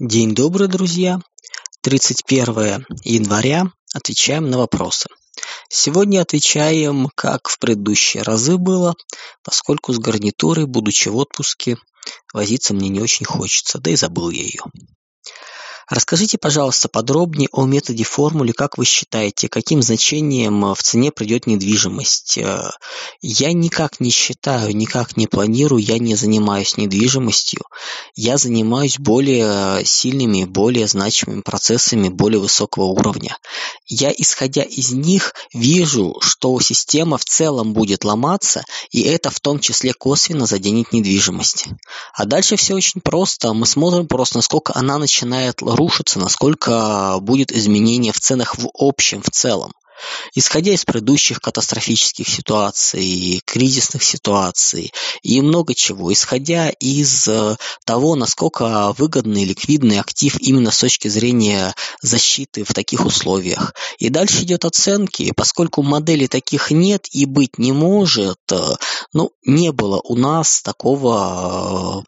День добрый, друзья! 31 января. Отвечаем на вопросы. Сегодня отвечаем, как в предыдущие разы было, поскольку с гарнитурой, будучи в отпуске, возиться мне не очень хочется, да и забыл я ее. Расскажите, пожалуйста, подробнее о методе формуле, как вы считаете, каким значением в цене придет недвижимость. Э, я никак не считаю, никак не планирую, я не занимаюсь недвижимостью. Я занимаюсь более сильными, более значимыми процессами более высокого уровня. Я, исходя из них, вижу, что система в целом будет ломаться, и это в том числе косвенно заденет недвижимость. А дальше все очень просто. Мы смотрим просто, насколько она начинает рушится, насколько будет изменение в ценах в общем, в целом. Исходя из предыдущих катастрофических ситуаций, кризисных ситуаций и много чего, исходя из э, того, насколько выгодный ликвидный актив именно с точки зрения защиты в таких условиях. И дальше идет оценки, поскольку моделей таких нет и быть не может, э, ну, не было у нас такого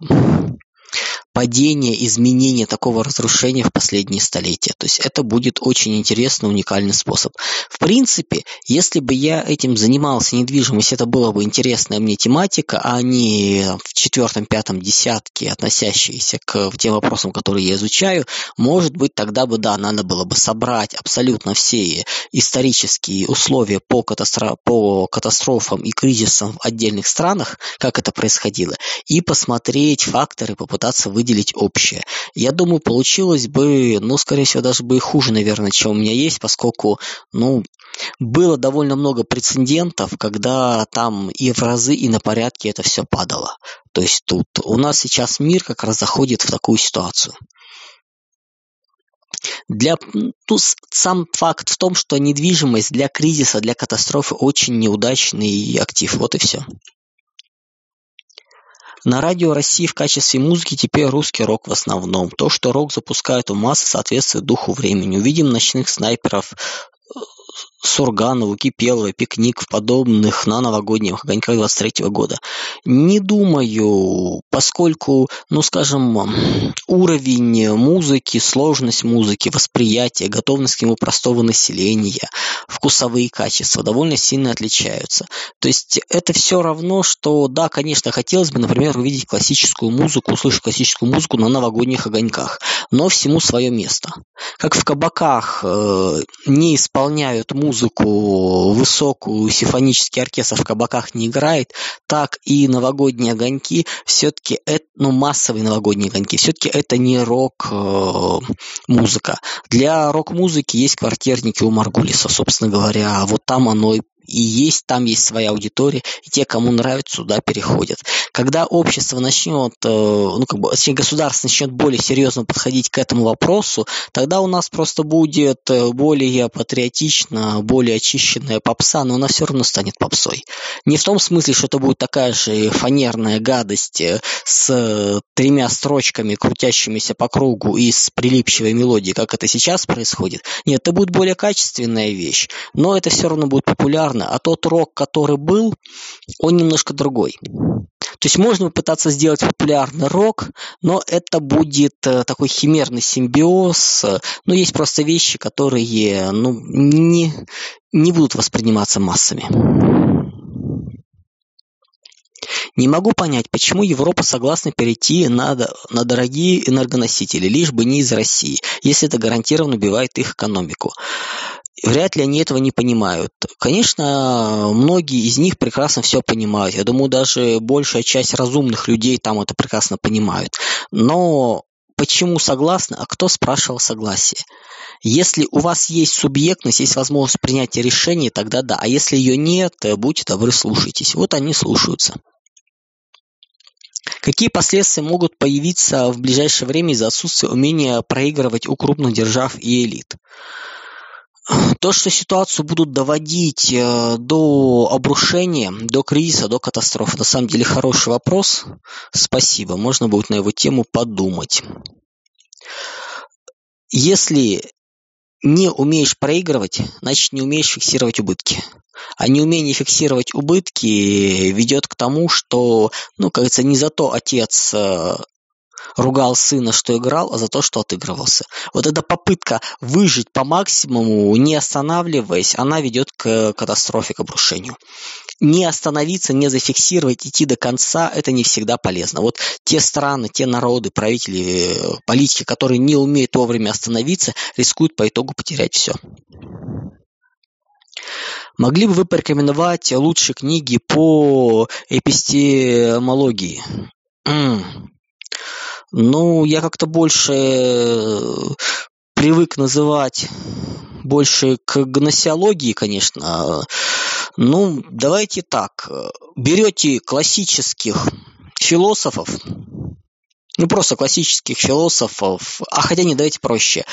падения, изменения такого разрушения в последние столетия. То есть это будет очень интересный, уникальный способ. В принципе, если бы я этим занимался недвижимость, это была бы интересная мне тематика, а не в четвертом, пятом десятке, относящиеся к тем вопросам, которые я изучаю, может быть, тогда бы, да, надо было бы собрать абсолютно все исторические условия по, катастро... по катастрофам и кризисам в отдельных странах, как это происходило, и посмотреть факторы, попытаться выделить выделить общее. Я думаю, получилось бы, ну, скорее всего, даже бы и хуже, наверное, чем у меня есть, поскольку, ну, было довольно много прецедентов, когда там и в разы, и на порядке это все падало. То есть тут у нас сейчас мир как раз заходит в такую ситуацию. Для, ну, сам факт в том, что недвижимость для кризиса, для катастрофы очень неудачный актив. Вот и все. На радио России в качестве музыки теперь русский рок в основном. То, что рок запускает в массы, соответствует духу времени. Увидим ночных снайперов, Сурганову, Кипелова, Пикник в подобных на новогодних огоньках 23 года. Не думаю, поскольку, ну скажем, уровень музыки, сложность музыки, восприятие, готовность к нему простого населения, вкусовые качества довольно сильно отличаются. То есть это все равно, что, да, конечно, хотелось бы, например, увидеть классическую музыку, услышать классическую музыку на новогодних огоньках, но всему свое место. Как в кабаках э, не исполняют музыку музыку высокую симфонический оркестр в кабаках не играет, так и новогодние огоньки все-таки это, ну, массовые новогодние огоньки, все-таки это не рок-музыка. Э, Для рок-музыки есть квартирники у Маргулиса, собственно говоря, вот там оно и и есть, там есть своя аудитория, и те, кому нравится, сюда переходят. Когда общество начнет, э, ну, как бы, точнее, государство начнет более серьезно подходить к этому вопросу, тогда у нас просто будет э, более патриотично, более очищенная попса, но она все равно станет попсой. Не в том смысле, что это будет такая же фанерная гадость э, с тремя строчками, крутящимися по кругу и с прилипчивой мелодией, как это сейчас происходит. Нет, это будет более качественная вещь, но это все равно будет популярно, популярно, а тот рок, который был, он немножко другой. То есть можно попытаться сделать популярный рок, но это будет э, такой химерный симбиоз. Но есть просто вещи, которые ну, не, не будут восприниматься массами. Не могу понять, почему Европа согласна перейти на, на дорогие энергоносители, лишь бы не из России, если это гарантированно убивает их экономику вряд ли они этого не понимают. Конечно, многие из них прекрасно все понимают. Я думаю, даже большая часть разумных людей там это прекрасно понимают. Но почему согласны, а кто спрашивал согласие? Если у вас есть субъектность, есть возможность принятия решения, тогда да. А если ее нет, будьте добры, слушайтесь. Вот они слушаются. Какие последствия могут появиться в ближайшее время из-за отсутствия умения проигрывать у крупных держав и элит? То, что ситуацию будут доводить э, до обрушения, до кризиса, до катастрофы, на самом деле хороший вопрос. Спасибо, можно будет на его тему подумать. Если не умеешь проигрывать, значит не умеешь фиксировать убытки. А неумение фиксировать убытки ведет к тому, что, ну, говорится, не зато отец э, ругал сына, что играл, а за то, что отыгрывался. Вот эта попытка выжить по максимуму, не останавливаясь, она ведет к катастрофе, к обрушению. Не остановиться, не зафиксировать, идти до конца, это не всегда полезно. Вот те страны, те народы, правители, политики, которые не умеют вовремя остановиться, рискуют по итогу потерять все. Могли бы вы порекомендовать лучшие книги по эпистемологии? Ну, я как-то больше э, привык называть больше к гносеологии, конечно. Ну, давайте так. Берете классических философов, ну, просто классических философов, а хотя не, давайте проще.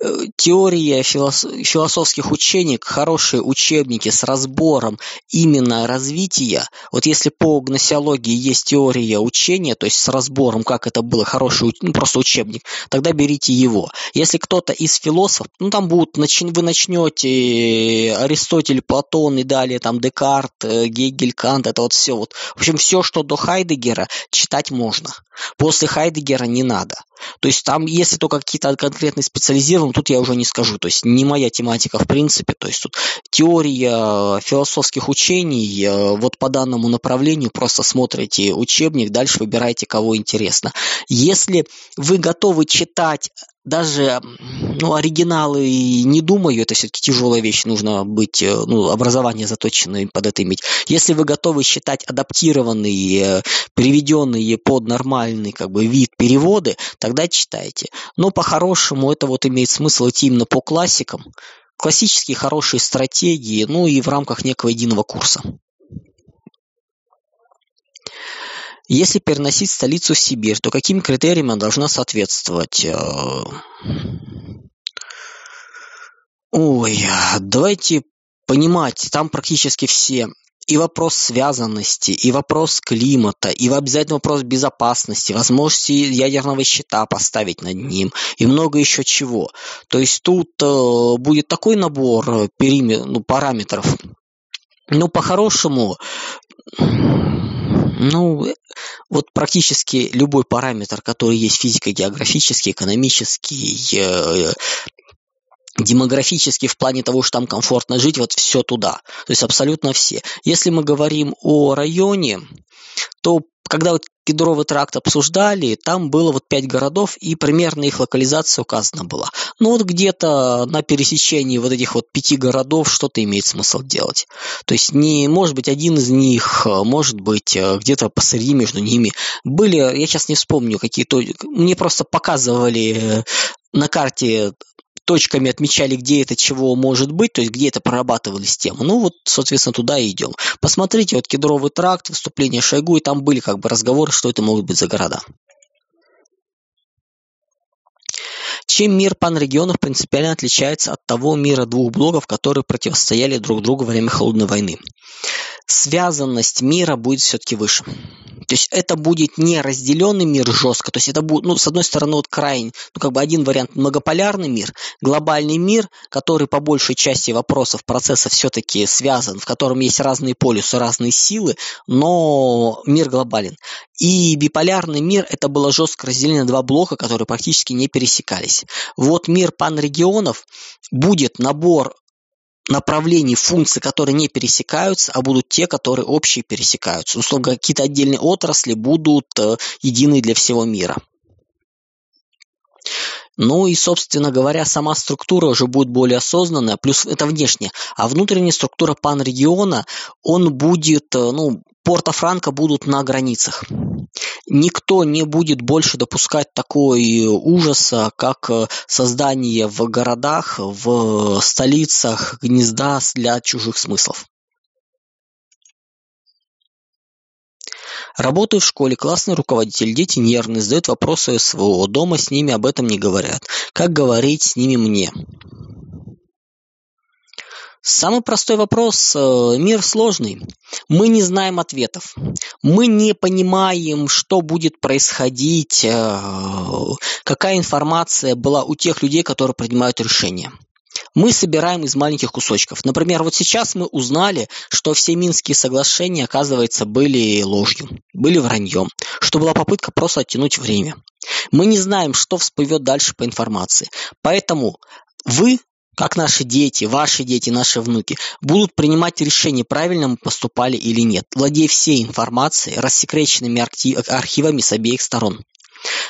Э, теория философских учений, хорошие учебники с разбором именно развития. Вот если по гносеологии есть теория учения, то есть с разбором, как это было, хороший, ну, просто учебник, тогда берите его. Если кто-то из философов, ну, там будут, вы начнете Аристотель, Платон и далее там Декарт, э, Гегель, Кант, это вот все вот. В общем, все, что до Хайдегера, читать можно. После Хайдегера не надо. То есть там, если только какие-то конкретные специализированные, тут я уже не скажу. То есть не моя тематика в принципе. То есть тут теория философских учений, э, вот по данному направлению просто смотрите учебник, дальше выбираете, кого интересно. Если вы готовы читать даже ну, оригиналы не думаю, это все-таки тяжелая вещь, нужно быть, э, ну, образование заточенное под это иметь. Если вы готовы считать адаптированные, э, переведенные под нормальный как бы вид переводы, тогда читайте. Но по-хорошему это вот имеет смысл идти именно по классикам, классические хорошие стратегии, ну и в рамках некого единого курса. Если переносить столицу в Сибирь, то каким критериям она должна соответствовать? Э, ой, давайте понимать, там практически все и вопрос связанности, и вопрос климата, и обязательно вопрос безопасности, возможности ядерного щита поставить над ним, и много еще чего. То есть тут э, будет такой набор периметр, ну, параметров. Ну, по-хорошему, ну, вот практически любой параметр, который есть физико-географический, экономический, э, демографически в плане того, что там комфортно жить, вот все туда. То есть абсолютно все. Если мы говорим о районе, то когда вот Кедровый тракт обсуждали, там было вот пять городов, и примерно их локализация указана была. Ну вот где-то на пересечении вот этих вот пяти городов что-то имеет смысл делать. То есть не может быть один из них, может быть где-то посреди между ними. Были, я сейчас не вспомню, какие-то, мне просто показывали на карте точками отмечали, где это чего может быть, то есть где это прорабатывали систему. Ну вот, соответственно, туда и идем. Посмотрите, вот Кедровый тракт, выступление Шойгу, и там были как бы разговоры, что это могут быть за города. Чем мир панрегионов принципиально отличается от того мира двух блоков, которые противостояли друг другу во время Холодной войны? Связанность мира будет все-таки выше. То есть это будет не разделенный мир жестко, то есть это будет, ну, с одной стороны, вот крайне, ну, как бы один вариант многополярный мир, глобальный мир, который по большей части вопросов, процессов все-таки связан, в котором есть разные полюсы, разные силы, но мир глобален. И биполярный мир это было жестко разделено два блока, которые практически не пересекались. Вот мир панрегионов будет набор направлений функций, которые не пересекаются, а будут те, которые общие пересекаются. Условно, какие-то отдельные отрасли будут э, едины для всего мира. Ну и, собственно говоря, сама структура уже будет более осознанная, плюс это внешне. А внутренняя структура панрегиона, он будет, э, ну, Порто-Франко будут на границах. Никто не будет больше допускать такой ужаса, как э, создание в городах, в столицах гнезда для чужих смыслов. Работаю в школе, классный руководитель, дети нервные, задают вопросы СВО, дома с ними об этом не говорят. Как говорить с ними мне? Самый простой вопрос. Э, мир сложный. Мы не знаем ответов. Мы не понимаем, что будет происходить, э, какая информация была у тех людей, которые принимают решения. мы собираем из маленьких кусочков. Например, вот сейчас мы узнали, что все Минские соглашения, оказывается, были ложью, были враньем, что была попытка просто оттянуть время. Мы не знаем, что всплывет дальше по информации. Поэтому вы как наши дети, ваши дети, наши внуки будут принимать решение, правильно мы поступали или нет, владея всей информацией, рассекреченными архивами с обеих сторон.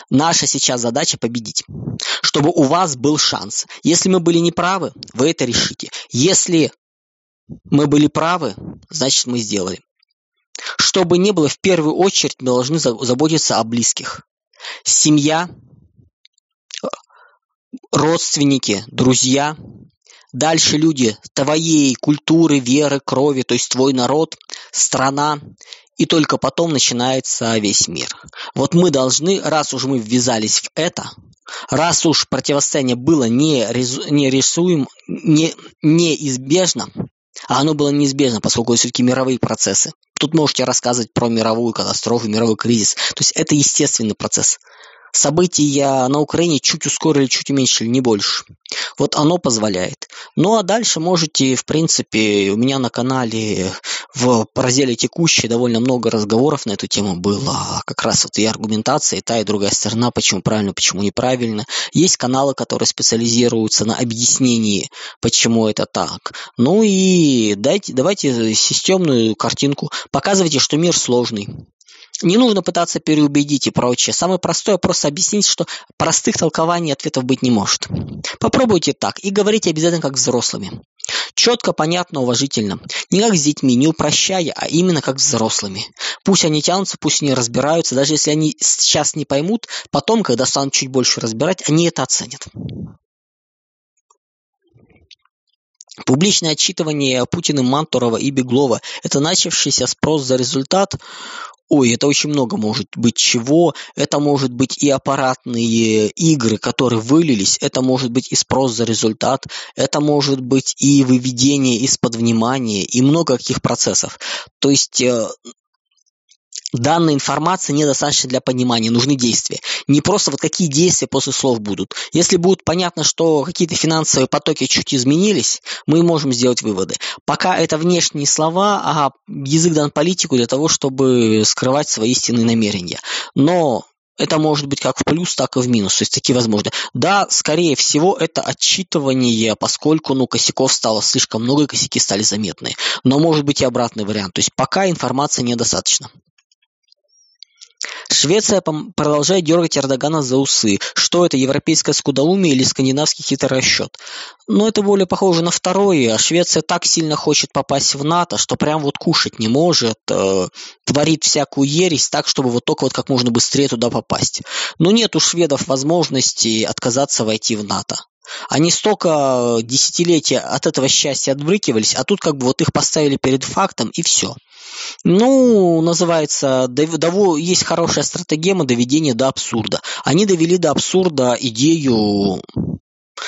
Наша сейчас задача победить, чтобы у вас был шанс. Если мы были неправы, вы это решите. Если мы были правы, значит мы сделали. Чтобы не было, в первую очередь мы должны заботиться о близких. Семья, родственники, друзья, дальше люди твоей культуры, веры, крови, то есть твой народ, страна, и только потом начинается весь мир. Вот мы должны, раз уж мы ввязались в это, раз уж противостояние было не, не неизбежно, а оно было неизбежно, поскольку все-таки мировые процессы. Тут можете рассказывать про мировую катастрофу, мировой кризис. То есть это естественный процесс события на Украине чуть ускорили, чуть уменьшили, не больше. Вот оно позволяет. Ну а дальше можете, в принципе, у меня на канале в разделе текущие довольно много разговоров на эту тему было. Как раз вот и аргументация, и та, и другая сторона, почему правильно, почему неправильно. Есть каналы, которые специализируются на объяснении, почему это так. Ну и дайте, давайте системную картинку. Показывайте, что мир сложный. Не нужно пытаться переубедить и прочее. Самое простое просто объяснить, что простых толкований ответов быть не может. Попробуйте так и говорите обязательно как взрослыми. Четко, понятно, уважительно. Не как с детьми, не упрощая, а именно как с взрослыми. Пусть они тянутся, пусть они разбираются. Даже если они сейчас не поймут, потом, когда станут чуть больше разбирать, они это оценят. Публичное отчитывание Путиным Мантурова и Беглова – это начавшийся спрос за результат Ой, это очень много может быть чего. Это может быть и аппаратные игры, которые вылились. Это может быть и спрос за результат. Это может быть и выведение из-под внимания. И много каких процессов. То есть данной информации недостаточно для понимания, нужны действия. Не просто вот какие действия после слов будут. Если будет понятно, что какие-то финансовые потоки чуть изменились, мы можем сделать выводы. Пока это внешние слова, а язык дан политику для того, чтобы скрывать свои истинные намерения. Но это может быть как в плюс, так и в минус, то есть такие возможны. Да, скорее всего, это отчитывание, поскольку ну, косяков стало слишком много, и косяки стали заметны. Но может быть и обратный вариант. То есть пока информации недостаточно. Швеция продолжает дергать Эрдогана за усы. Что это, европейское скудоумие или скандинавский хитрый расчет? Но это более похоже на второе. Швеция так сильно хочет попасть в НАТО, что прям вот кушать не может, э, творит всякую ересь так, чтобы вот только вот как можно быстрее туда попасть. Но нет у шведов возможности отказаться войти в НАТО. Они столько десятилетия от этого счастья отбрыкивались, а тут как бы вот их поставили перед фактом и все. Ну, называется, есть хорошая стратегема доведения до абсурда. Они довели до абсурда идею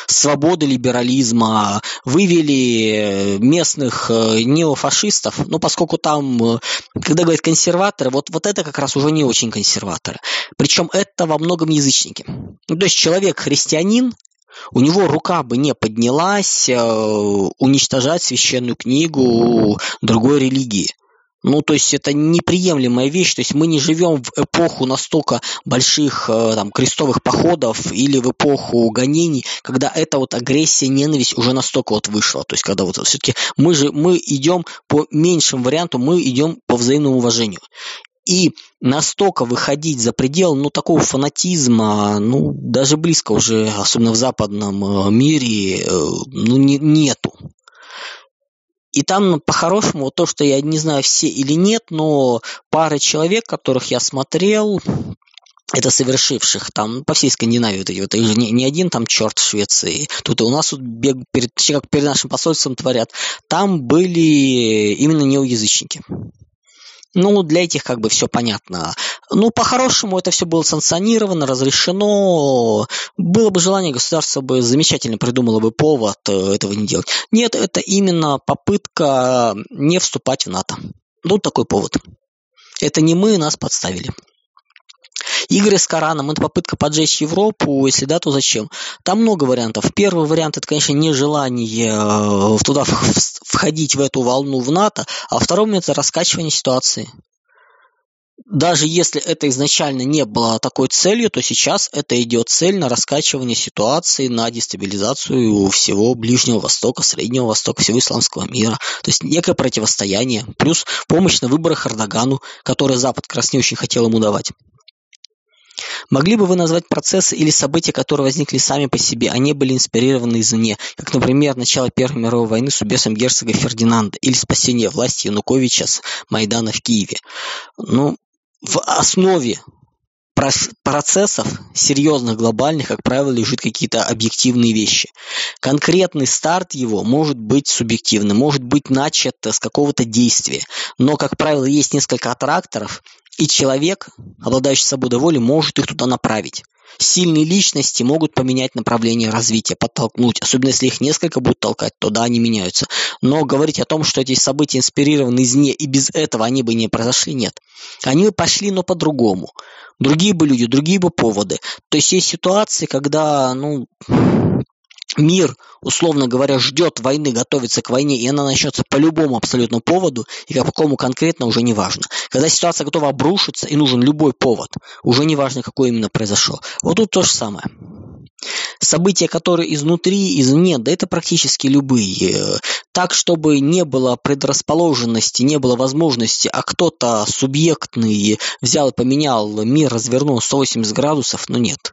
свободы либерализма, вывели местных э, неофашистов, ну, поскольку там, э, когда говорят консерваторы, вот, вот это как раз уже не очень консерваторы. Причем это во многом язычники. Ну, то есть человек христианин, у него рука бы не поднялась э, уничтожать священную книгу другой религии. Ну, то есть это неприемлемая вещь. То есть мы не живем в эпоху настолько больших э, там, крестовых походов или в эпоху гонений, когда эта вот агрессия, ненависть уже настолько вот вышла. То есть когда вот все-таки мы же мы идем по меньшим варианту, мы идем по взаимному уважению. И настолько выходить за предел, ну, такого фанатизма, ну, даже близко уже, особенно в западном э, мире, э, ну, не, нету. И там по-хорошему, вот то, что я не знаю все или нет, но пара человек, которых я смотрел, это совершивших там по всей Скандинавии вот эти же не, не один там черт в Швеции, тут и у нас тут бег перед, как перед нашим посольством творят, там были именно неоязычники. Ну, для этих как бы все понятно. Ну, по-хорошему это все было санкционировано, разрешено. Было бы желание, государство бы замечательно придумало бы повод э, этого не делать. Нет, это именно попытка не вступать в НАТО. Ну, такой повод. Это не мы, нас подставили. Игры с Кораном – это попытка поджечь Европу, если да, то зачем? Там много вариантов. Первый вариант – это, конечно, нежелание э, туда входить в эту волну в НАТО, а второй это раскачивание ситуации даже если это изначально не было такой целью, то сейчас это идет цель на раскачивание ситуации, на дестабилизацию всего Ближнего Востока, Среднего Востока, всего исламского мира. То есть некое противостояние, плюс помощь на выборах Эрдогану, который Запад как очень хотел ему давать. Могли бы вы назвать процессы или события, которые возникли сами по себе, а не были инспирированы извне, как, например, начало Первой мировой войны с убийством герцога Фердинанда или спасение власти Януковича с Майдана в Киеве? Ну, в основе процессов серьезных, глобальных, как правило, лежит какие-то объективные вещи. Конкретный старт его может быть субъективным, может быть начат с какого-то действия. Но, как правило, есть несколько аттракторов, и человек, обладающий свободой воли, может их туда направить. Сильные личности могут поменять направление развития, подтолкнуть. Особенно если их несколько будут толкать, то да, они меняются. Но говорить о том, что эти события инспирированы извне, и без этого они бы не произошли, нет. Они бы пошли, но по-другому. Другие бы люди, другие бы поводы. То есть есть ситуации, когда, ну, мир, условно говоря, ждет войны, готовится к войне, и она начнется по любому абсолютно поводу, и по какому конкретно уже не важно. Когда ситуация готова обрушиться, и нужен любой повод, уже не важно, какой именно произошел. Вот тут то же самое. События, которые изнутри, извне, да это практически любые. Так, чтобы не было предрасположенности, не было возможности, а кто-то субъектный взял и поменял мир, развернул 180 градусов, ну нет.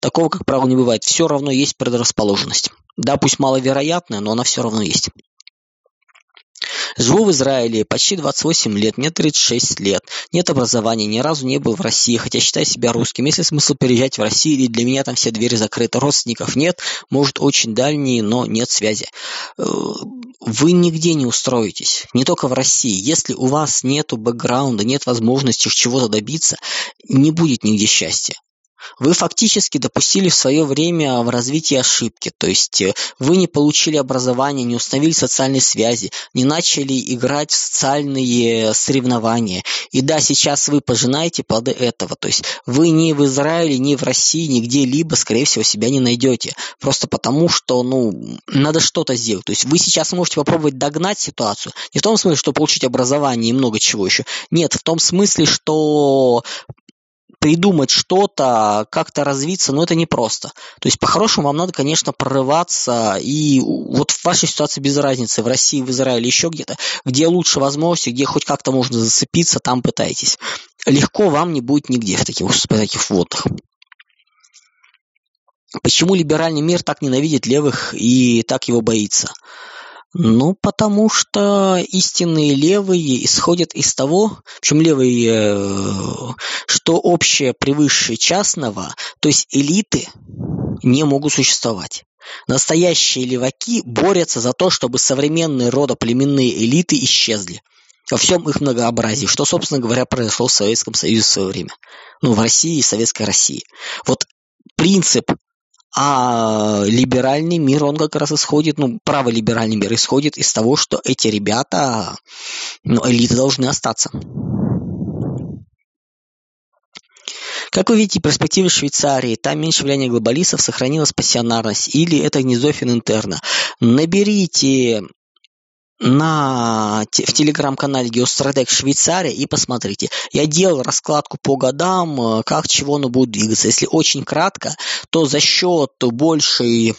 Такого, как правило, не бывает. Все равно есть предрасположенность. Да, пусть маловероятная, но она все равно есть. Живу в Израиле почти 28 лет, мне 36 лет. Нет образования, ни разу не был в России, хотя считаю себя русским. Есть ли смысл переезжать в Россию, или для меня там все двери закрыты, родственников нет, может очень дальние, но нет связи. Э, вы нигде не устроитесь, не только в России. Если у вас нет бэкграунда, нет возможности чего-то добиться, не будет нигде счастья вы фактически допустили в свое время в развитии ошибки. То есть э, вы не получили образование, не установили социальные связи, не начали играть в социальные соревнования. И да, сейчас вы пожинаете плоды этого. То есть вы ни в Израиле, ни в России, нигде-либо, скорее всего, себя не найдете. Просто потому, что, ну, надо что-то сделать. То есть вы сейчас можете попробовать догнать ситуацию. Не в том смысле, что получить образование и много чего еще. Нет, в том смысле, что придумать что-то, как-то развиться, но это непросто. То есть, по-хорошему, вам надо, конечно, прорываться, и вот в вашей ситуации без разницы, в России, в Израиле, еще где-то, где лучше возможности, где хоть как-то можно зацепиться, там пытайтесь. Легко вам не будет нигде в таких, в таких водах. Почему либеральный мир так ненавидит левых и так его боится? Ну, потому что истинные левые исходят из того, в чем левые, э, что общее превыше частного, то есть элиты не могут существовать. Настоящие леваки борются за то, чтобы современные родоплеменные элиты исчезли во всем их многообразии, что, собственно говоря, произошло в Советском Союзе в свое время. Ну, в России и Советской России. Вот принцип а либеральный мир, он как раз исходит, ну, праволиберальный мир исходит из того, что эти ребята, ну, элиты должны остаться. Как вы видите, перспективы Швейцарии, там меньше влияния глобалистов, сохранилась пассионарность, или это гнездо Фининтерна. Наберите на, в телеграм-канале Геостратег Швейцария и посмотрите. Я делал раскладку по годам, э, как чего оно будет двигаться. Если очень кратко, то за счет большей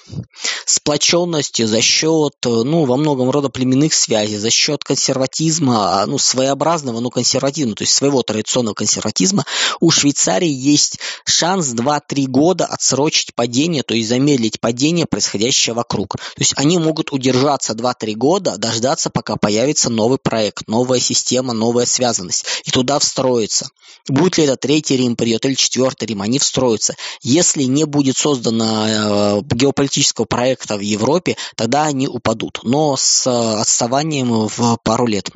сплоченности, за счет, э, ну, во многом рода племенных связей, за счет консерватизма, ну, своеобразного, но консервативного, то есть своего традиционного консерватизма, у Швейцарии есть шанс 2-3 года отсрочить падение, то есть замедлить падение, происходящее вокруг. То есть они могут удержаться 2-3 года, дождаться дождаться, пока появится новый проект, новая система, новая связанность, и туда встроиться. Будет ли это третий Рим придет или четвертый Рим, они встроятся. Если не будет создано э, геополитического проекта в Европе, тогда они упадут, но с отставанием в пару лет.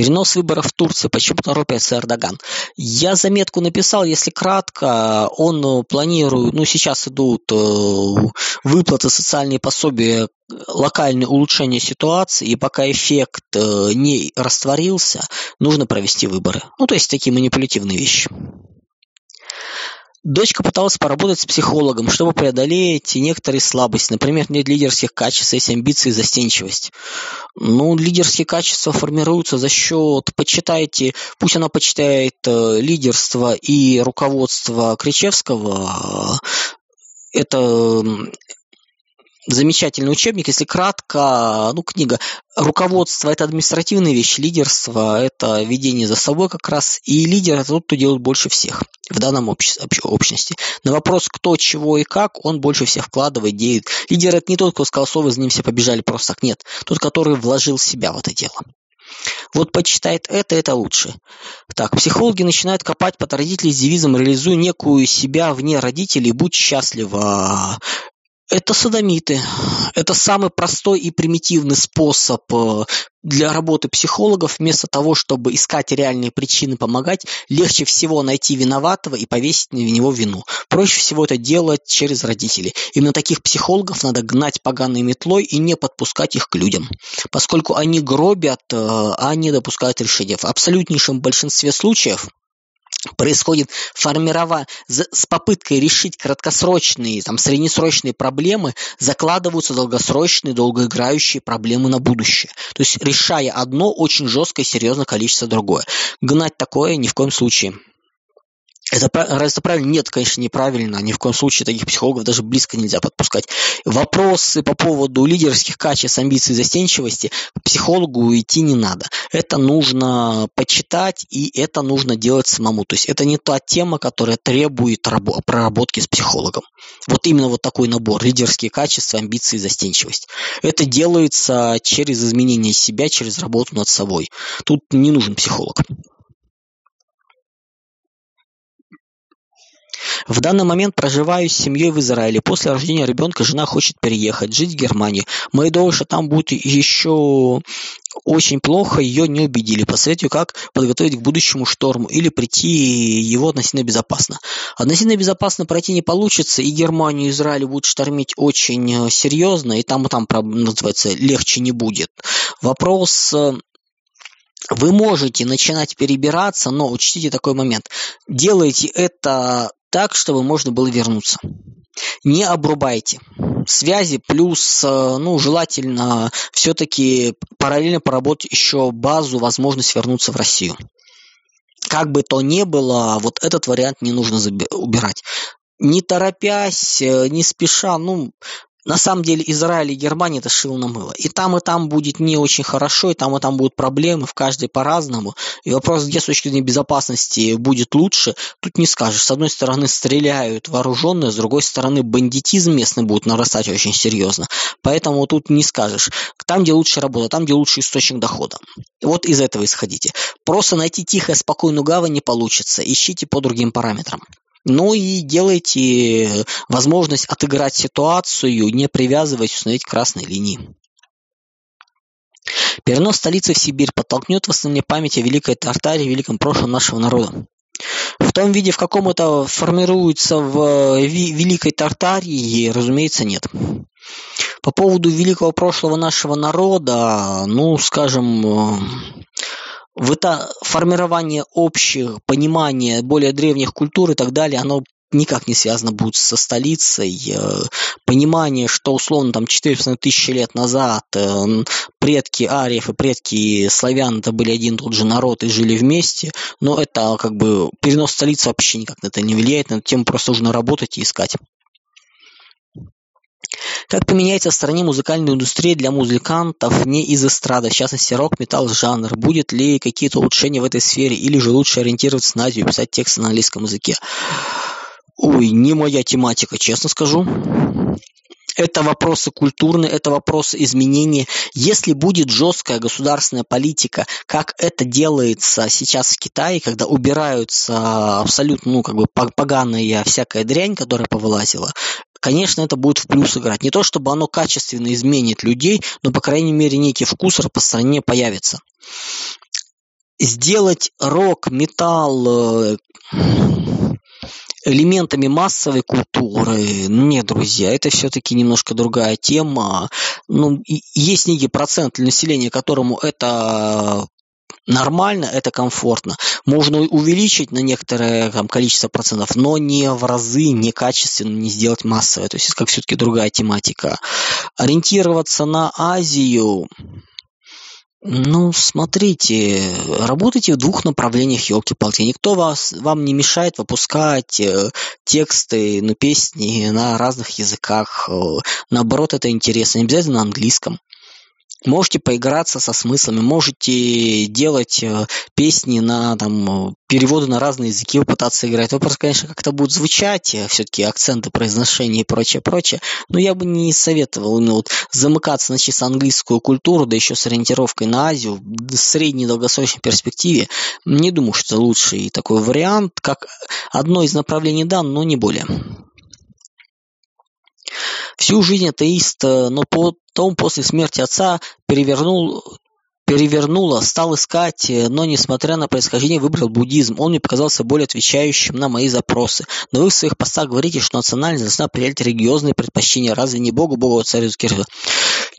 Перенос выборов в Турции. Почему торопится Эрдоган? Я заметку написал, если кратко, он планирует, ну сейчас идут э, выплаты социальные пособия локальное улучшение ситуации, и пока эффект э, не растворился, нужно провести выборы. Ну, то есть такие манипулятивные вещи. Дочка пыталась поработать с психологом, чтобы преодолеть некоторые слабости, например, нет лидерских качеств, есть амбиции и застенчивость. Ну, лидерские качества формируются за счет, почитайте, пусть она почитает э, лидерство и руководство Кричевского, это замечательный учебник, если кратко, ну, книга. Руководство – это административная вещь, лидерство – это ведение за собой как раз, и лидер – это тот, кто делает больше всех в данном обществе, общности. На вопрос, кто, чего и как, он больше всех вкладывает, делает. Лидер – это не тот, кто сказал слово, за ним все побежали просто так. Нет, тот, который вложил себя в это дело. Вот почитает это, это лучше. Так, психологи начинают копать под родителей с девизом «Реализуй некую себя вне родителей, будь счастлива». Это садомиты. Это самый простой и примитивный способ э, для работы психологов. Вместо того, чтобы искать реальные причины помогать, легче всего найти виноватого и повесить на него вину. Проще всего это делать через родителей. Именно таких психологов надо гнать поганой метлой и не подпускать их к людям. Поскольку они гробят, э, а не допускают решения. В абсолютнейшем большинстве случаев происходит формирование с попыткой решить краткосрочные, там, среднесрочные проблемы, закладываются долгосрочные, долгоиграющие проблемы на будущее. То есть, решая одно, очень жесткое и серьезное количество другое. Гнать такое ни в коем случае. Это, это правильно? Нет, конечно, неправильно. Ни в коем случае таких психологов даже близко нельзя подпускать. Вопросы по поводу лидерских качеств, амбиций, застенчивости к психологу идти не надо. Это нужно почитать, и это нужно делать самому. То есть это не та тема, которая требует проработки с психологом. Вот именно вот такой набор. Лидерские качества, амбиции, застенчивость. Это делается через изменение себя, через работу над собой. Тут не нужен психолог. В данный момент проживаю с семьей в Израиле. После рождения ребенка жена хочет переехать, жить в. Мои думают, что там будет еще очень плохо, ее не убедили. Посоветую, как подготовить к будущему шторму или прийти его относительно безопасно. Относительно безопасно пройти не получится, и Германию, и Израиль будут штормить очень э, серьезно, и там и там, называется, легче не будет. Вопрос э, вы можете начинать перебираться, но учтите такой момент. Делайте это так, чтобы можно было вернуться. Не обрубайте связи, плюс, э, ну, желательно все-таки параллельно поработать еще базу, возможность вернуться в Россию. Как бы то ни было, вот этот вариант не нужно убирать не торопясь, э, не спеша, ну, на самом деле Израиль и Германия это шил на мыло. И там, и там будет не очень хорошо, и там, и там будут проблемы, в каждой по-разному. И вопрос, где с точки зрения безопасности будет лучше, тут не скажешь. С одной стороны стреляют вооруженные, с другой стороны бандитизм местный будет нарастать очень серьезно. Поэтому тут не скажешь. Там, где лучше работа, там, где лучший источник дохода. Вот из этого исходите. Просто найти тихое, спокойную гавань не получится. Ищите по другим параметрам. Ну и делайте возможность отыграть ситуацию, не привязываясь установить красные линии. Перенос столицы в Сибирь подтолкнет восстановление памяти о Великой Тартарии, великом прошлом нашего народа. В том виде, в каком это формируется в Великой Тартарии, разумеется, нет. По поводу великого прошлого нашего народа, ну, скажем, в это формирование общих понимания более древних культур и так далее, оно никак не связано будет со столицей. Э, понимание, что условно там 400 тысячи лет назад э, предки ариев и предки славян это были один тот же народ и жили вместе, но это как бы перенос столицы вообще никак на это не влияет, на эту тему просто нужно работать и искать. Как поменяется в стране музыкальная индустрия для музыкантов не из эстрады, в частности рок, металл, жанр? Будет ли какие-то улучшения в этой сфере или же лучше ориентироваться на Азию и писать тексты на английском языке? Ой, не моя тематика, честно скажу. Это вопросы культурные, это вопросы изменения. Если будет жесткая государственная политика, как это делается сейчас в Китае, когда убираются абсолютно, ну, как бы поганая всякая дрянь, которая повылазила, конечно, это будет в плюс играть. Не то, чтобы оно качественно изменит людей, но, по крайней мере, некий вкус по стране появится. сделать рок, металл, элементами массовой культуры. Нет, друзья, это все-таки немножко другая тема. Ну, есть некий процент населения, которому это нормально, это комфортно. Можно увеличить на некоторое там, количество процентов, но не в разы, не качественно, не сделать массовое. То есть как все-таки другая тематика. Ориентироваться на Азию, ну, смотрите, работайте в двух направлениях, елки-палки. Никто вас, вам не мешает выпускать э, тексты, ну, песни на разных языках. Э, наоборот, это интересно, не обязательно на английском. Можете поиграться со смыслами, можете делать э, песни на там, переводы на разные языки, попытаться играть. Вопрос, конечно, как это будет звучать, э, все-таки акценты произношения и прочее, прочее. Но я бы не советовал именно вот замыкаться на чисто английскую культуру, да еще с ориентировкой на Азию в средней долгосрочной перспективе. Не думаю, что это лучший такой вариант, как одно из направлений, да, но не более. Всю жизнь атеист, но потом после смерти отца перевернул перевернуло, стал искать, но, несмотря на происхождение, выбрал буддизм. Он мне показался более отвечающим на мои запросы. Но вы в своих постах говорите, что национальность должна определять религиозные предпочтения. Разве не Богу, Богу, царю Кирилла?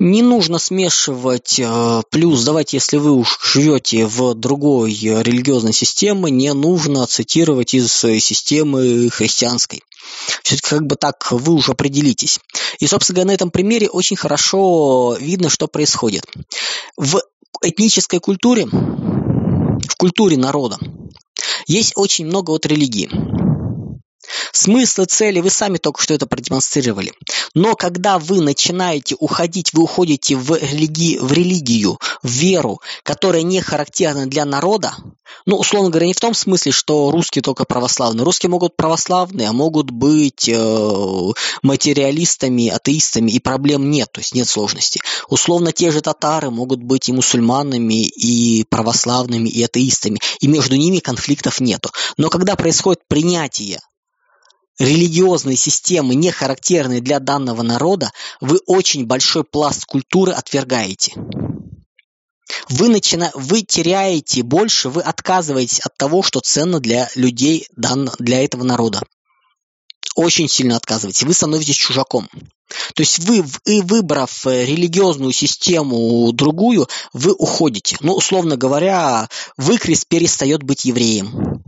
Не нужно смешивать э, плюс, давайте, если вы уж живете в другой религиозной системе, не нужно цитировать из системы христианской. Все-таки как бы так вы уже определитесь. И, собственно говоря, на этом примере очень хорошо видно, что происходит. В этнической культуре, в культуре народа, есть очень много вот религий. Смыслы, цели, вы сами только что это продемонстрировали. Но когда вы начинаете уходить, вы уходите в, религи, в религию, в веру, которая не характерна для народа, ну, условно говоря, не в том смысле, что русские только православные. Русские могут православные, а могут быть э, материалистами, атеистами, и проблем нет, то есть нет сложности. Условно, те же татары могут быть и мусульманами, и православными, и атеистами, и между ними конфликтов нету. Но когда происходит принятие религиозной системы, не характерной для данного народа, вы очень большой пласт культуры отвергаете. Вы, начина... вы теряете больше, вы отказываетесь от того, что ценно для людей, для этого народа. Очень сильно отказываетесь. Вы становитесь чужаком. То есть вы, выбрав э, религиозную систему другую, вы уходите. Ну, условно говоря, выкрест перестает быть евреем.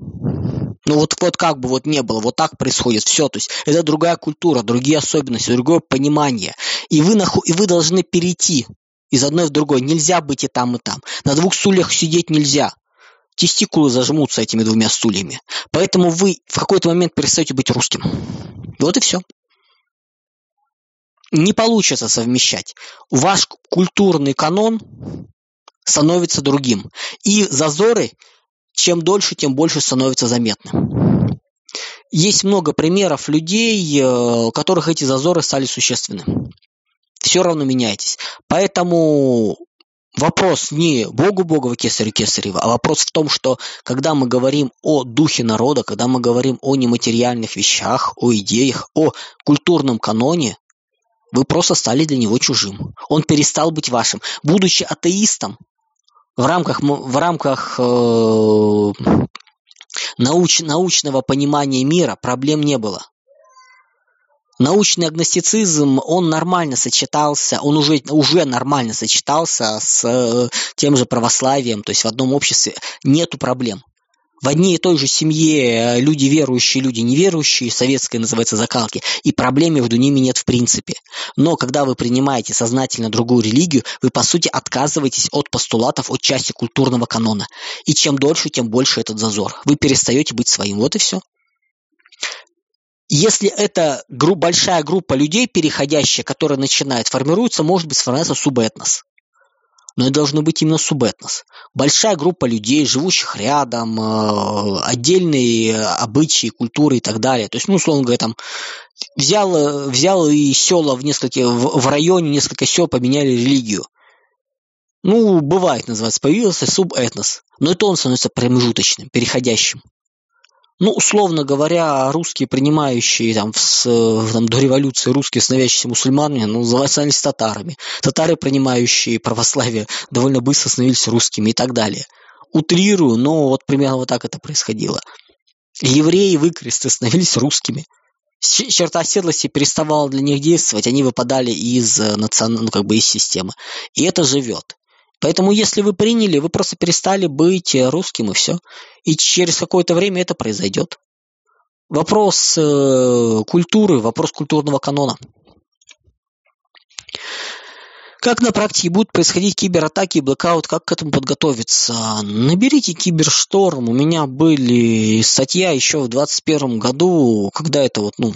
Ну вот, вот как бы вот не было, вот так происходит все. То есть это другая культура, другие особенности, другое понимание. И вы, наху... и вы должны перейти из одной в другой. Нельзя быть и там, и там. На двух стульях сидеть нельзя. Тестикулы зажмутся этими двумя стульями. Поэтому вы в какой-то момент перестаете быть русским. Вот и все. Не получится совмещать. Ваш культурный канон становится другим. И зазоры чем дольше, тем больше становится заметны. Есть много примеров людей, э, у которых эти зазоры стали существенны. Все равно меняйтесь. Поэтому вопрос не Богу Богова, Кесарю Кесарева, а вопрос в том, что когда мы говорим о духе народа, когда мы говорим о нематериальных вещах, о идеях, о культурном каноне, вы просто стали для него чужим. Он перестал быть вашим. Будучи атеистом, в рамках, в рамках э, науч, научного понимания мира проблем не было. Научный агностицизм, он нормально сочетался, он уже, уже нормально сочетался с э, тем же православием, то есть в одном обществе нету проблем в одной и той же семье э, люди верующие, люди неверующие, советская называется закалки, и проблем между ними нет в принципе. Но когда вы принимаете сознательно другую религию, вы по сути отказываетесь от постулатов, от части культурного канона. И чем дольше, тем больше этот зазор. Вы перестаете быть своим. Вот и все. Если это групп, большая группа людей, переходящая, которая начинает формируется, может быть сформироваться субэтнос но это должно быть именно субэтнос. Большая группа людей, живущих рядом, э, отдельные обычаи, культуры и так далее. То есть, ну, условно говоря, там взял, взял и села в несколько, в, в районе несколько сел поменяли религию. Ну, бывает, называется, появился субэтнос. Но это он становится промежуточным, переходящим. Ну, условно говоря, русские, принимающие там, в, там, до революции русские, становящиеся мусульманами, ну, становились татарами. Татары, принимающие православие, довольно быстро становились русскими и так далее. утрирую, но вот примерно вот так это происходило. Евреи выкресты становились русскими. Черта оседлости переставала для них действовать, они выпадали из, э, национ... ну, как бы из системы. И это живет. Поэтому, если вы приняли, вы просто перестали быть э, русским, и все. И через какое-то время это произойдет. Вопрос э, культуры, вопрос культурного канона. Как на практике будут происходить кибератаки и блокаут, как к этому подготовиться? Наберите кибершторм. У меня были статья еще в 2021 году, когда это вот, ну,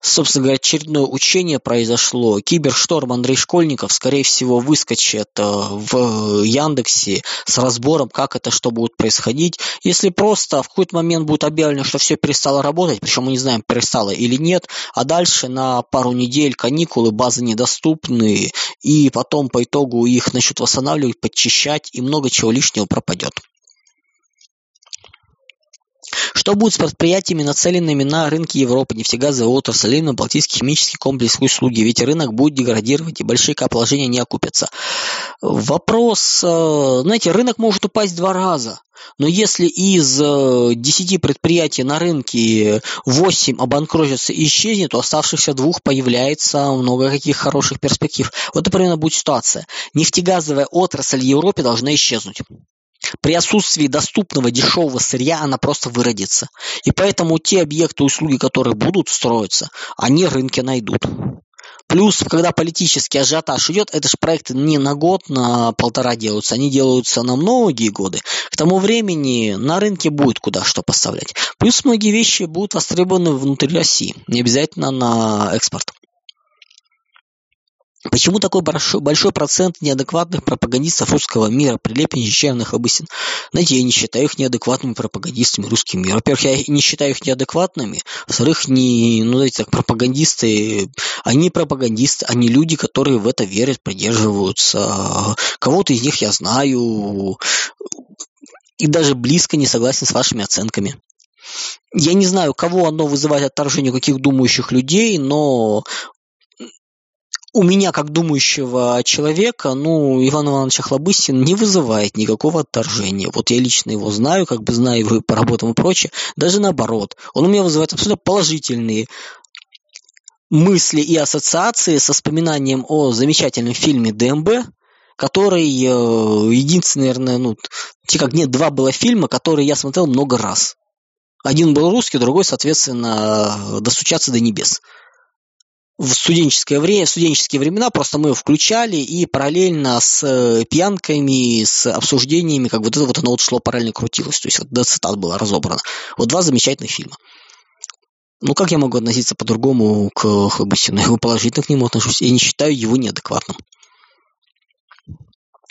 собственно говоря, очередное учение произошло. Кибершторм Андрей Школьников, скорее всего, выскочит э, в Яндексе с разбором, как это, что будет происходить. Если просто в какой-то момент будет объявлено, что все перестало работать, причем мы не знаем, перестало или нет, а дальше на пару недель каникулы, базы недоступны, и потом по итогу их начнут восстанавливать, подчищать, и много чего лишнего пропадет. Что будет с предприятиями, нацеленными на рынки Европы, нефтегазовая отрасль, на Балтийский химический комплекс услуги? Ведь рынок будет деградировать, и большие каположения не окупятся. Вопрос, э, знаете, рынок может упасть два раза. Но если из 10 э, предприятий на рынке 8 обанкротятся и исчезнет, то оставшихся двух появляется много каких хороших перспектив. Вот примерно будет ситуация. Нефтегазовая отрасль в Европе должна исчезнуть. При отсутствии доступного дешевого сырья она просто выродится. И поэтому те объекты услуги, которые будут строиться, они рынки найдут. Плюс, когда политический ажиотаж идет, это же проекты не на год, на полтора делаются, они делаются на многие годы. К тому времени на рынке будет куда что поставлять. Плюс многие вещи будут востребованы внутри России, не обязательно на экспорт. Почему такой большой, процент неадекватных пропагандистов русского мира, Прилепин, Чечерных, Обысин? Знаете, я не считаю их неадекватными пропагандистами русского мира. Во-первых, я не считаю их неадекватными. Во-вторых, не, ну, знаете, так, пропагандисты, они пропагандисты, они люди, которые в это верят, придерживаются. Кого-то из них я знаю и даже близко не согласен с вашими оценками. Я не знаю, кого оно вызывает отторжение каких думающих людей, но у меня, как думающего человека, ну, Иван Иванович Охлобыстин не вызывает никакого отторжения. Вот я лично его знаю, как бы знаю его по работам и прочее. Даже наоборот. Он у меня вызывает абсолютно положительные мысли и ассоциации со вспоминанием о замечательном фильме ДМБ, который э, единственный, наверное, ну, как нет, два было фильма, которые я смотрел много раз. Один был русский, другой, соответственно, «Достучаться до небес» в студенческое время, в студенческие времена просто мы его включали и параллельно с э, пьянками, с обсуждениями, как вот это вот оно вот шло параллельно крутилось, то есть вот до цитат было разобрано. Вот два замечательных фильма. Ну, как я могу относиться по-другому к Хабасину? Я положительно к нему отношусь. Я не считаю его неадекватным.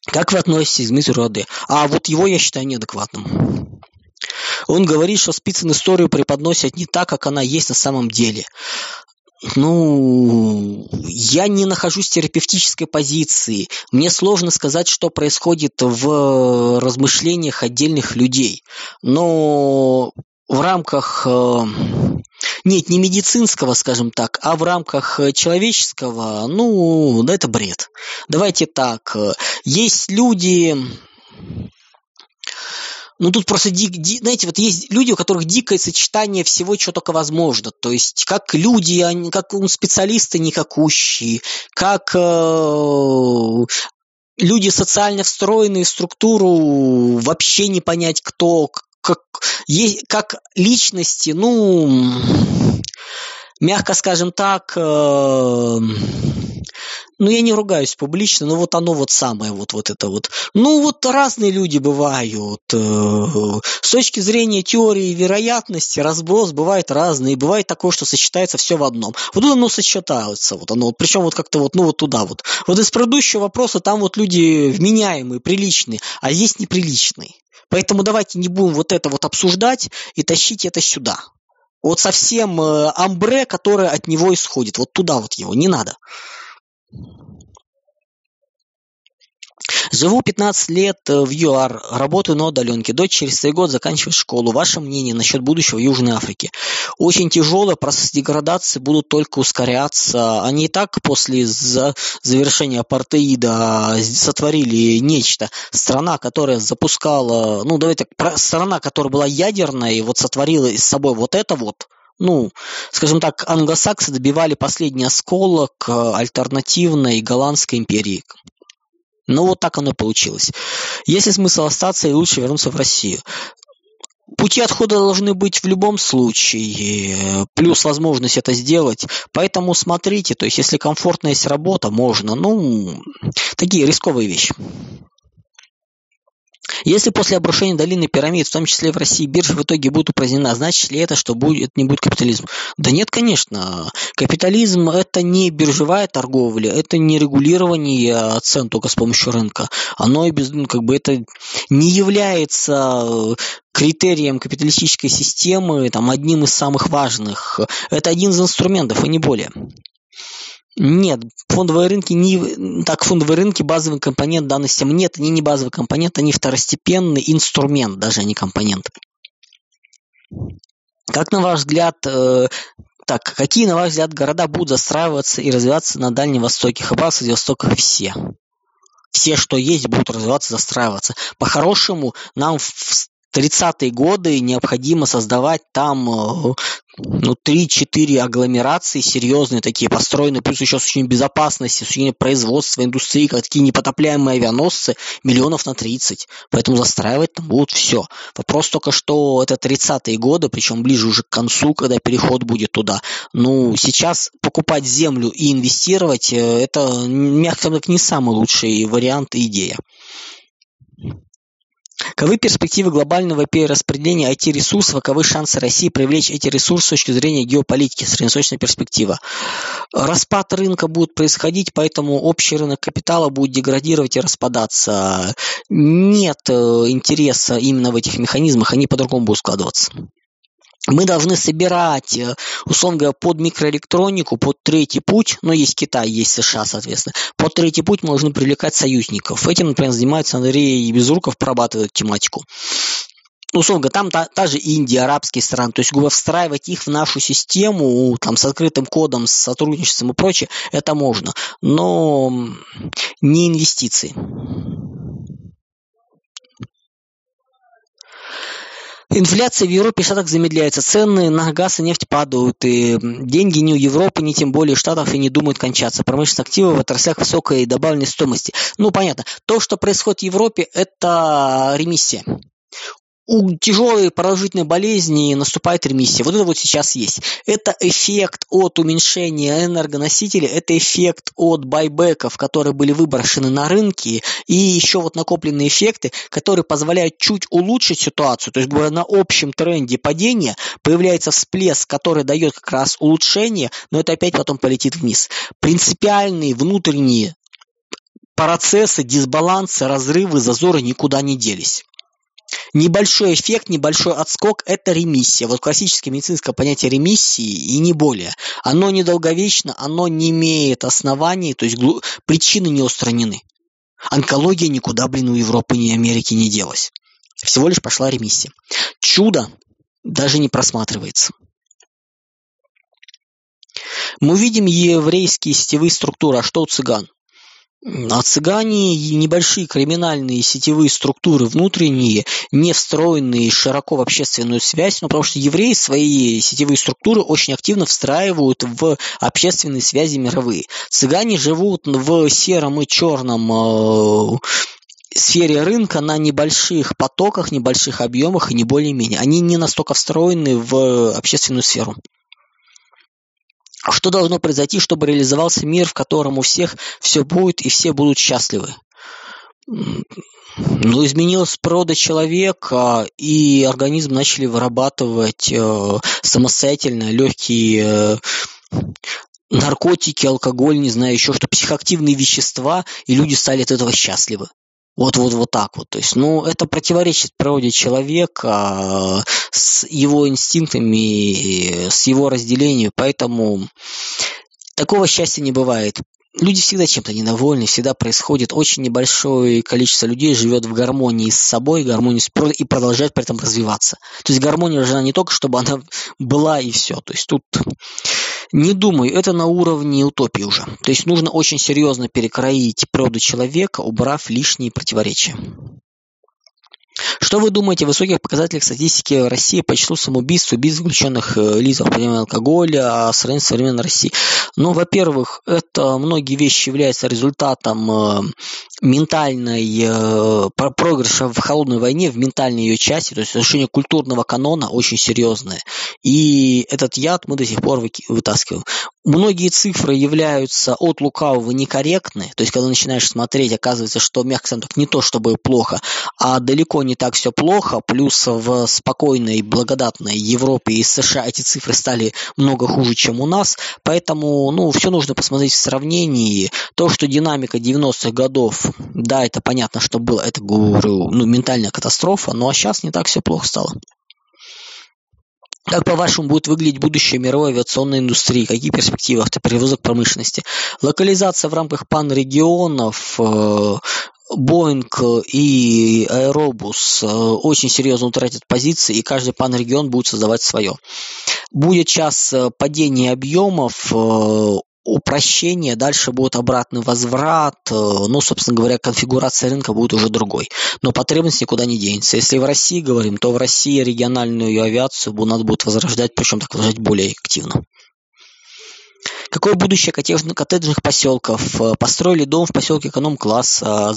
Как вы относитесь к Дмитрию Раде? А вот его я считаю неадекватным. Он говорит, что Спицын историю преподносят не так, как она есть на самом деле. Ну, я не нахожусь в терапевтической позиции. Мне сложно сказать, что происходит в размышлениях отдельных людей. Но в рамках э, нет, не медицинского, скажем так, а в рамках человеческого, ну, да это бред. Давайте так, есть люди, ну, тут просто, ди, ди, знаете, вот есть люди, у которых дикое сочетание всего, что только возможно. То есть, как люди, они, как специалисты никакущие, как э, люди социально встроенные в структуру, вообще не понять, кто, как, есть, как личности, ну, мягко скажем так, э, ну, я не ругаюсь публично, но вот оно вот самое, вот, вот это вот. Ну, вот разные люди бывают. Э, с точки зрения теории вероятности, разброс бывает разный. Бывает такое, что сочетается все в одном. Вот тут оно сочетается, вот оно, причем вот как-то вот, ну, вот туда вот. Вот из предыдущего вопроса там вот люди вменяемые, приличные, а здесь неприличные. Поэтому давайте не будем вот это вот обсуждать и тащить это сюда. Вот совсем э, амбре, которое от него исходит. Вот туда вот его, не надо. Живу 15 лет э, в ЮАР, работаю на удаленке. Дочь через 3 года заканчивает школу. Ваше мнение насчет будущего Южной Африки? очень тяжелые, процессы деградации будут только ускоряться. Они и так после завершения апартеида сотворили нечто. Страна, которая запускала, ну давайте так, страна, которая была ядерной, вот сотворила с собой вот это вот, ну, скажем так, англосаксы добивали последний осколок э, альтернативной голландской империи. Ну, вот так оно и получилось. Есть ли смысл остаться и лучше вернуться в Россию? Пути отхода должны быть в любом случае, плюс возможность это сделать. Поэтому смотрите, то есть если комфортная есть работа, можно. Ну, такие рисковые вещи. Если после обрушения долины пирамид, в том числе в России, биржа в итоге будет упразднена, значит ли это, что будет, не будет капитализм? Да нет, конечно. Капитализм – это не биржевая торговля, это не регулирование цен только с помощью рынка. Оно и без, ну, как бы это не является критерием капиталистической системы, там, одним из самых важных. Это один из инструментов, и не более. Нет, фондовые рынки не так фондовые рынки базовый компонент данной системы нет, они не базовый компонент, они второстепенный инструмент, даже не компонент. Как на ваш взгляд, э, так, какие, на ваш взгляд, города будут застраиваться и развиваться на Дальнем Востоке? Хабаровск, Владивосток все. Все, что есть, будут развиваться, застраиваться. По-хорошему, нам в 30-е годы необходимо создавать там э, ну, 3-4 агломерации серьезные такие, построенные, плюс еще с очень безопасности, с очень производства, индустрии, как такие непотопляемые авианосцы, миллионов на 30. Поэтому застраивать там будут все. Вопрос только, что это 30-е годы, причем ближе уже к концу, когда переход будет туда. Ну, сейчас покупать землю и инвестировать, э, это, мягко говоря, не самый лучший вариант и идея. Каковы перспективы глобального перераспределения IT-ресурсов, каковы шансы России привлечь эти ресурсы с точки зрения геополитики, среднесрочная перспектива? Распад рынка будет происходить, поэтому общий рынок капитала будет деградировать и распадаться. Нет э, интереса именно в этих механизмах, они по-другому будут складываться мы должны собирать, э, условно говоря, под микроэлектронику, под третий путь, ну, есть Китай, есть США, соответственно, под третий путь мы должны привлекать союзников. Этим, например, занимается Андрей Безруков, прорабатывает тематику. Ну, условно говоря, там та, та же Индия, арабские страны, то есть, грубо встраивать их в нашу систему, там, с открытым кодом, с сотрудничеством и прочее, это можно, но не инвестиции. Инфляция в Европе и Штатах замедляется, цены на газ и нефть падают, и деньги ни у Европы, ни тем более Штатов и не думают кончаться. Промышленность активы в отраслях высокой добавленной стоимости. Ну, понятно. То, что происходит в Европе, это ремиссия у тяжелой продолжительной болезни наступает ремиссия. Вот это вот сейчас есть. Это эффект от уменьшения энергоносителей, это эффект от байбеков, которые были выброшены на рынке, и еще вот накопленные эффекты, которые позволяют чуть улучшить ситуацию. То есть, на общем тренде падения появляется всплеск, который дает как раз улучшение, но это опять потом полетит вниз. Принципиальные внутренние процессы, дисбалансы, разрывы, зазоры никуда не делись. Небольшой эффект, небольшой отскок – это ремиссия. Вот классическое медицинское понятие ремиссии и не более. Оно недолговечно, оно не имеет оснований, то есть причины не устранены. Онкология никуда, блин, у Европы и Америки не делась. Всего лишь пошла ремиссия. Чудо даже не просматривается. Мы видим еврейские сетевые структуры, а что у цыган? А цыгане небольшие криминальные сетевые структуры внутренние, не встроенные широко в общественную связь, но потому что евреи свои сетевые структуры очень активно встраивают в общественные связи мировые. Цыгане живут в сером и черном э, сфере рынка на небольших потоках, небольших объемах и не более-менее. Они не настолько встроены в общественную сферу. Что должно произойти, чтобы реализовался мир, в котором у всех все будет и все будут счастливы? Ну, изменилась природа человека, и организм начали вырабатывать э, самостоятельно легкие э, наркотики, алкоголь, не знаю, еще что, психоактивные вещества, и люди стали от этого счастливы. Вот, вот, вот так вот. То есть, ну, это противоречит природе человека а, с его инстинктами, с его разделением, поэтому такого счастья не бывает. люди всегда чем-то недовольны, всегда происходит очень небольшое количество людей живет в гармонии с собой, гармонии с природой и продолжает при этом развиваться. То есть гармония нужна не только, чтобы она была и все. То есть тут не думаю, это на уровне утопии уже. То есть нужно очень серьезно перекроить природу человека, убрав лишние противоречия. Что вы думаете о высоких показателях статистики в России по числу самоубийств, убийств заключенных э, лиц в проблеме алкоголя, а сравнении с современной Россией? Ну, во-первых, это многие вещи являются результатом э, ментальной э, проигрыша в холодной войне, в ментальной ее части, то есть нарушение культурного канона очень серьезное. И этот яд мы до сих пор вытаскиваем. Многие цифры являются от лукавого некорректны, то есть когда начинаешь смотреть, оказывается, что, мягко скажем так, не то чтобы плохо, а далеко не так все плохо, плюс в спокойной, благодатной Европе и США эти цифры стали много хуже, чем у нас, поэтому, ну, все нужно посмотреть в сравнении. То, что динамика 90-х годов, да, это понятно, что было, это, говорю, ну, ментальная катастрофа, ну, а сейчас не так все плохо стало. Как, по-вашему, будет выглядеть будущее мировой авиационной индустрии? Какие перспективы автоперевозок промышленности? Локализация в рамках пан-регионов, э, Боинг и Аэробус э, очень серьезно утратят позиции, и каждый пан-регион будет создавать свое. Будет час э, падения объемов, упрощение, дальше будет обратный возврат, э, ну, собственно говоря, конфигурация рынка будет уже другой. Но потребность никуда не денется. Если в России говорим, то в России региональную авиацию надо будет возрождать, причем так возрождать более активно. Какое будущее коттеджных поселков? Э, построили дом в поселке эконом-класса,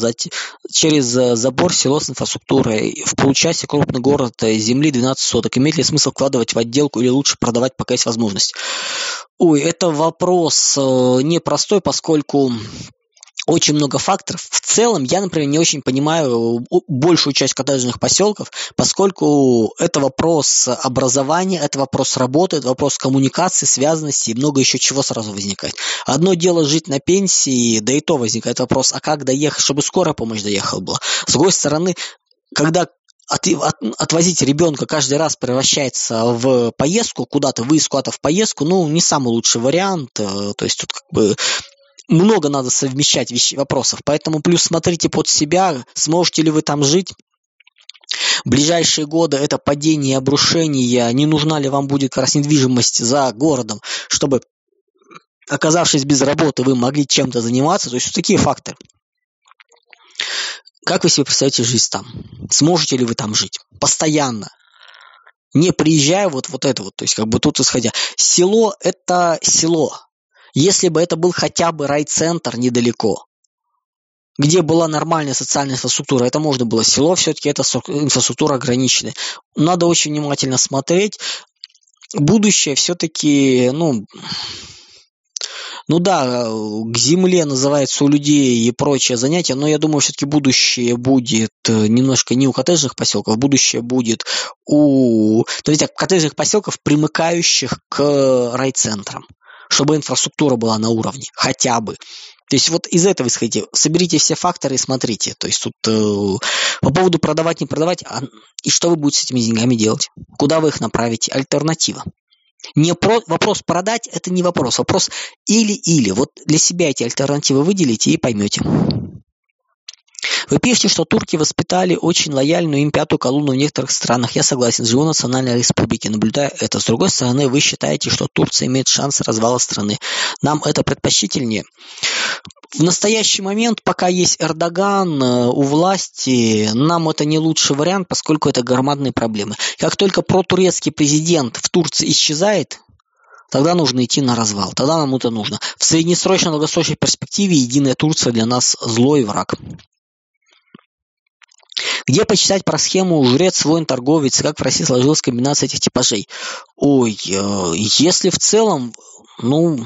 через э, забор село с инфраструктурой, в получасе крупный город, земли 12 соток. Имеет ли смысл вкладывать в отделку или лучше продавать, пока есть возможность? Ой, это вопрос э, непростой, поскольку очень много факторов. В целом, я, например, не очень понимаю большую часть коттеджных поселков, поскольку это вопрос образования, это вопрос работы, это вопрос коммуникации, связанности и много еще чего сразу возникает. Одно дело жить на пенсии, да и то возникает вопрос, а как доехать, чтобы скорая помощь доехала была. С другой стороны, когда от, от, отвозить ребенка каждый раз превращается в поездку куда-то, выезд куда-то в поездку, ну, не самый лучший вариант. Э, то есть тут как бы много надо совмещать вещи, вопросов. Поэтому плюс смотрите под себя, сможете ли вы там жить. В ближайшие годы это падение обрушение, не нужна ли вам будет как раз недвижимость за городом, чтобы, оказавшись без работы, вы могли чем-то заниматься. То есть вот такие факторы. Как вы себе представляете жизнь там? Сможете ли вы там жить? Постоянно. Не приезжая вот, вот это вот, то есть как бы тут исходя. Село – это село. Если бы это был хотя бы райцентр недалеко, где была нормальная социальная инфраструктура, это можно было. Село все-таки это инфраструктура ограниченная. Надо очень внимательно смотреть. Будущее все-таки, ну, ну да, к земле называется у людей и прочее занятие, но я думаю, все-таки будущее будет э, немножко не у коттеджных поселков, будущее будет у, то есть коттеджных поселков, примыкающих к райцентрам, чтобы инфраструктура была на уровне, хотя бы. То есть вот из этого исходите, соберите все факторы и смотрите. То есть тут э, по поводу продавать, не продавать, а, и что вы будете с этими деньгами делать? Куда вы их направите? Альтернатива. Не про, вопрос продать – это не вопрос. Вопрос или-или. Вот для себя эти альтернативы выделите и поймете. Вы пишете, что турки воспитали очень лояльную им пятую колонну в некоторых странах. Я согласен, живу в национальной республике, наблюдая это. С другой стороны, вы считаете, что Турция имеет шанс развала страны. Нам это предпочтительнее. В настоящий момент, пока есть Эрдоган э, у власти, нам это не лучший вариант, поскольку это громадные проблемы. Как только протурецкий президент в Турции исчезает, тогда нужно идти на развал. Тогда нам это нужно. В среднесрочной, долгосрочной перспективе единая Турция для нас злой враг. Где почитать про схему жрец, воин, торговец, как в России сложилась комбинация этих типажей? Ой, э, если в целом, ну,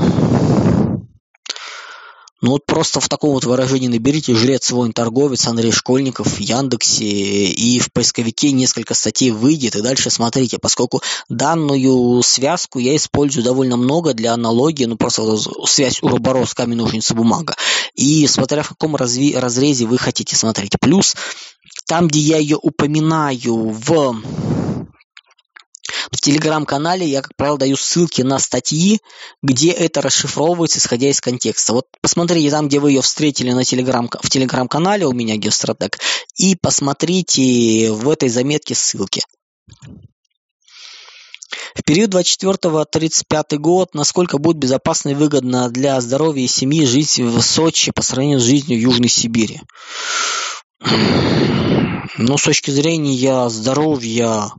ну вот просто в таком вот выражении наберите «Жрец, воин, торговец» Андрей Школьников в Яндексе, и в поисковике несколько статей выйдет, и дальше смотрите, поскольку данную связку я использую довольно много для аналогии, ну просто связь Уроборос, камень, ножницы, бумага. И смотря в каком разви- разрезе вы хотите смотреть. Плюс там, где я ее упоминаю в в телеграм-канале я, как правило, даю ссылки на статьи, где это расшифровывается, исходя из контекста. Вот посмотрите там, где вы ее встретили на телеграм, в телеграм-канале у меня Геостратег, и посмотрите в этой заметке ссылки. В период 24-35 год, насколько будет безопасно и выгодно для здоровья и семьи жить в Сочи по сравнению с жизнью в Южной Сибири? Ну, с точки зрения здоровья,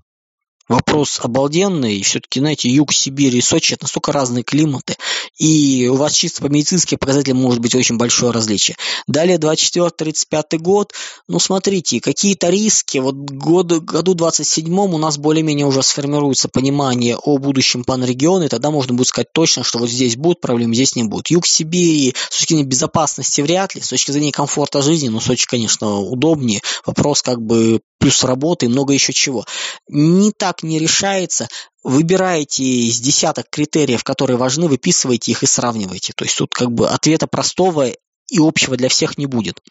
вопрос обалденный. Все-таки, знаете, юг Сибири и Сочи – это настолько разные климаты. И у вас чисто по медицинским показателям может быть очень большое различие. Далее 24-35 год. Ну, смотрите, какие-то риски. Вот году, году 27 у нас более-менее уже сформируется понимание о будущем панрегиона, и тогда можно будет сказать точно, что вот здесь будут проблемы, здесь не будет. Юг Сибири с точки зрения безопасности вряд ли, с точки зрения комфорта жизни, ну, Сочи, конечно, удобнее. Вопрос как бы плюс работы и много еще чего. Не так не решается. Выбираете из десяток критериев, которые важны, выписываете их и сравниваете. То есть тут как бы ответа простого и общего для всех не будет.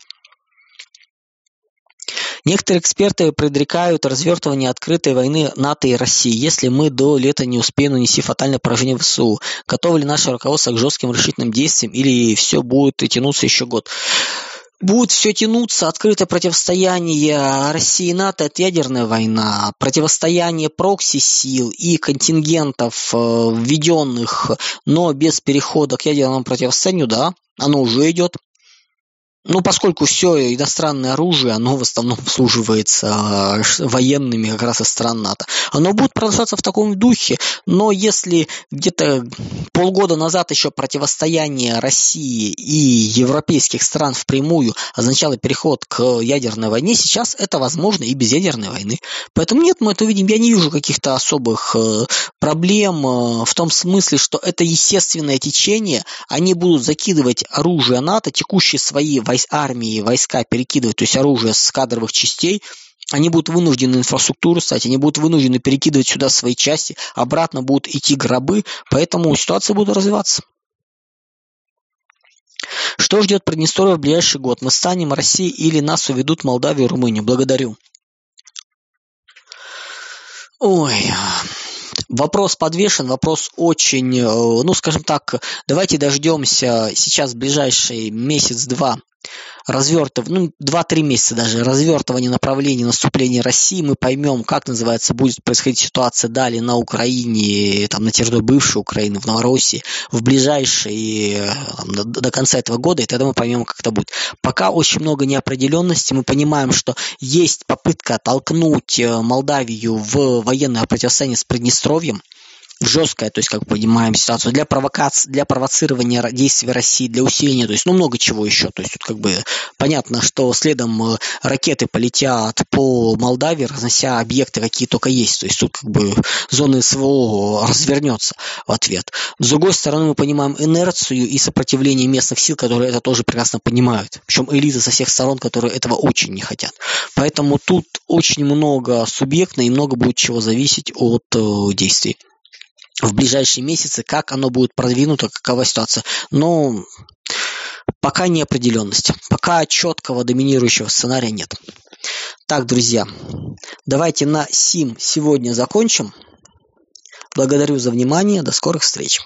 Некоторые эксперты предрекают развертывание открытой войны НАТО и России, если мы до лета не успеем нанести фатальное поражение в ВСУ. Готовы ли наше руководство к жестким решительным действиям или все будет тянуться еще год? Будет все тянуться, открытое противостояние России и НАТО – это ядерная война, противостояние прокси-сил и контингентов, э, введенных, но без перехода к ядерному противостоянию, да, оно уже идет. Ну, поскольку все иностранное оружие, оно в основном обслуживается э, военными как раз из стран НАТО. Оно будет продолжаться в таком духе, но если где-то полгода назад еще противостояние России и европейских стран впрямую означало переход к ядерной войне, сейчас это возможно и без ядерной войны. Поэтому нет, мы это видим. Я не вижу каких-то особых э, проблем э, в том смысле, что это естественное течение, они будут закидывать оружие НАТО, текущие свои войс, армии, войска перекидывать, то есть оружие с кадровых частей, они будут вынуждены инфраструктуру ставить, они будут вынуждены перекидывать сюда свои части, обратно будут идти гробы, поэтому ситуация будет развиваться. Что ждет Приднестровье в ближайший год? Мы станем Россией или нас уведут Молдавию и Румынию? Благодарю. Ой, Вопрос подвешен, вопрос очень, э, ну, скажем так, давайте дождемся сейчас ближайший месяц-два развертыв, ну, 2-3 месяца даже развертывания направления наступления России, мы поймем, как называется, будет происходить ситуация далее на Украине, там, на территории бывшей Украины, в Новороссии, в ближайшие, там, до, до конца этого года, и тогда мы поймем, как это будет. Пока очень много неопределенности, мы понимаем, что есть попытка толкнуть э, Молдавию в военное противостояние с Приднестровьем, жесткая, то есть, как понимаем ситуацию, для провокации, для провоцирования действий России, для усиления, то есть, ну, много чего еще. То есть, тут как бы понятно, что следом э, ракеты полетят по Молдавии, разнося объекты, какие только есть. То есть, тут как бы зона СВО развернется в ответ. С другой стороны, мы понимаем инерцию и сопротивление местных сил, которые это тоже прекрасно понимают. Причем элиты со всех сторон, которые этого очень не хотят. Поэтому тут очень много субъектно и много будет чего зависеть от э, действий в ближайшие месяцы, как оно будет продвинуто, какова ситуация. Но пока неопределенность, пока четкого доминирующего сценария нет. Так, друзья, давайте на сим сегодня закончим. Благодарю за внимание, до скорых встреч.